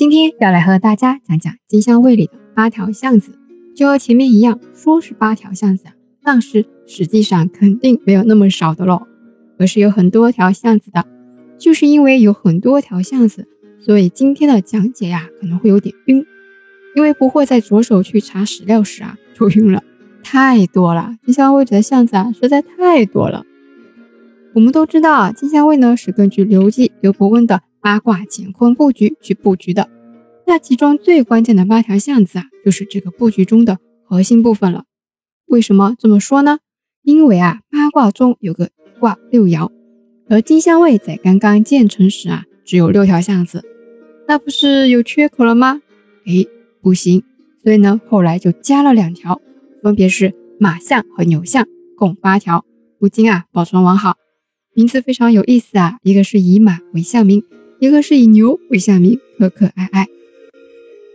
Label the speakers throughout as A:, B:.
A: 今天要来和大家讲讲金香卫里的八条巷子，就和前面一样，说是八条巷子，但是实际上肯定没有那么少的喽，而是有很多条巷子的。就是因为有很多条巷子，所以今天的讲解呀可能会有点晕，因为不会在着手去查史料时啊就晕了，太多了，金乡卫的巷子啊实在太多了。我们都知道啊，金香卫呢是根据刘记、刘伯温的八卦乾坤布局去布局的。那其中最关键的八条巷子啊，就是这个布局中的核心部分了。为什么这么说呢？因为啊，八卦中有个卦六爻，而金乡卫在刚刚建成时啊，只有六条巷子，那不是有缺口了吗？哎，不行，所以呢，后来就加了两条，分别是马巷和牛巷，共八条，如今啊保存完好。名字非常有意思啊，一个是以马为象名，一个是以牛为象名，可可爱爱。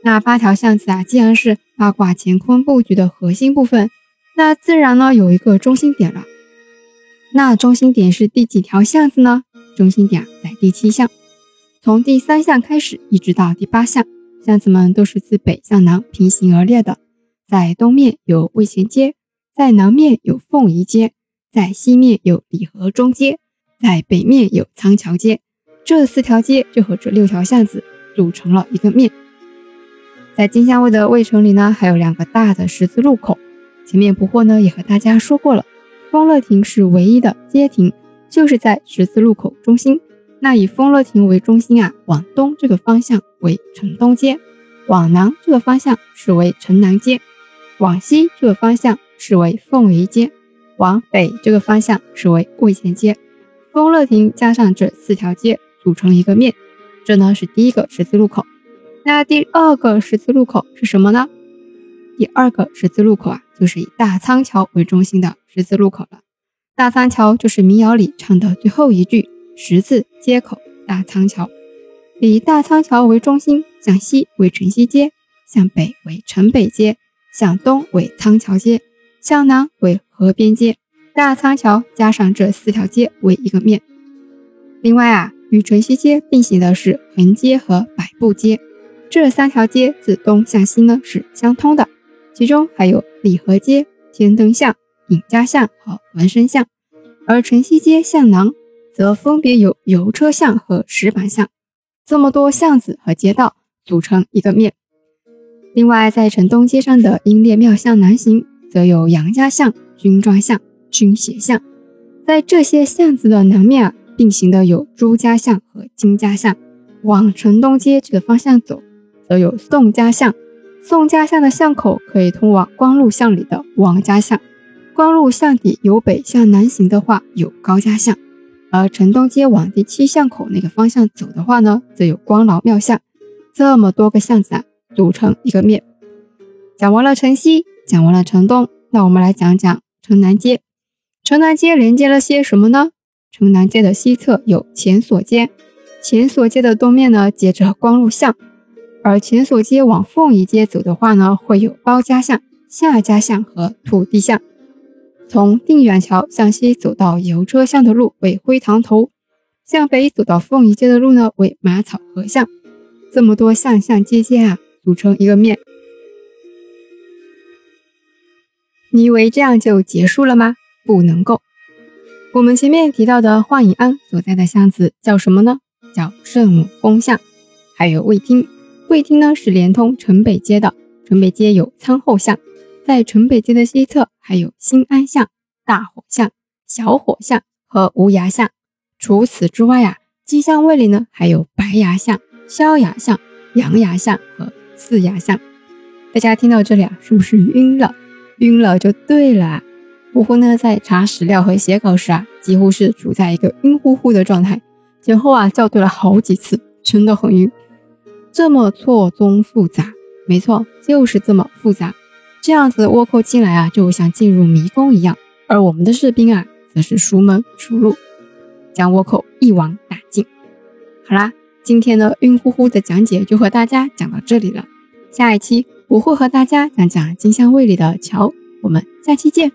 A: 那八条巷子啊，既然是八卦乾坤布局的核心部分，那自然呢有一个中心点了。那中心点是第几条巷子呢？中心点在第七巷，从第三巷开始一直到第八巷，巷子们都是自北向南平行而列的，在东面有魏前街，在南面有凤仪街，在西面有李河中街。在北面有仓桥街，这四条街就和这六条巷子组成了一个面。在金乡卫的卫城里呢，还有两个大的十字路口。前面不惑呢也和大家说过了，丰乐亭是唯一的街亭，就是在十字路口中心。那以丰乐亭为中心啊，往东这个方向为城东街，往南这个方向是为城南街，往西这个方向是为凤仪街，往北这个方向是为渭前街。丰乐亭加上这四条街组成一个面，这呢是第一个十字路口。那第二个十字路口是什么呢？第二个十字路口啊，就是以大仓桥为中心的十字路口了。大仓桥就是民谣里唱的最后一句“十字街口大仓桥”。以大仓桥为中心，向西为城西街，向北为城北街，向东为仓桥街，向南为河边街。大仓桥加上这四条街为一个面。另外啊，与城西街并行的是横街和百步街，这三条街自东向西呢是相通的。其中还有礼和街、天灯巷、尹家巷和文生巷。而城西街向南则分别有油车巷和石板巷。这么多巷子和街道组成一个面。另外，在城东街上的英烈庙向南行，则有杨家巷、军庄巷。军斜巷，在这些巷子的南面啊，并行的有朱家巷和金家巷。往城东街这个方向走，则有宋家巷。宋家巷的巷口可以通往光禄巷里的王家巷。光禄巷底由北向南行的话，有高家巷。而城东街往第七巷口那个方向走的话呢，则有光劳庙巷。这么多个巷子啊，组成一个面。讲完了城西，讲完了城东，那我们来讲讲城南街。城南街连接了些什么呢？城南街的西侧有前锁街，前锁街的东面呢接着光禄巷，而前锁街往凤仪街走的话呢，会有包家巷、夏家巷和土地巷。从定远桥向西走到油车巷的路为灰塘头，向北走到凤仪街的路呢为马草河巷。这么多巷巷街街啊，组成一个面。你以为这样就结束了吗？不能够。我们前面提到的幻影庵所在的巷子叫什么呢？叫圣母宫巷。还有卫厅，卫厅呢是连通城北街的。城北街有仓后巷，在城北街的西侧还有新安巷、大火巷、小火巷和无涯巷。除此之外啊，鸡巷卫里呢还有白崖巷、萧崖巷、杨崖巷和四崖巷。大家听到这里啊，是不是晕了？晕了就对了。胡胡呢，在查史料和写稿时啊，几乎是处在一个晕乎乎的状态，前后啊校对了好几次，真的很晕。这么错综复杂，没错，就是这么复杂。这样子倭寇进来啊，就像进入迷宫一样，而我们的士兵啊，则是熟门熟路，将倭寇一网打尽。好啦，今天的晕乎乎的讲解就和大家讲到这里了。下一期我会和大家讲讲金香卫里的桥，我们下期见。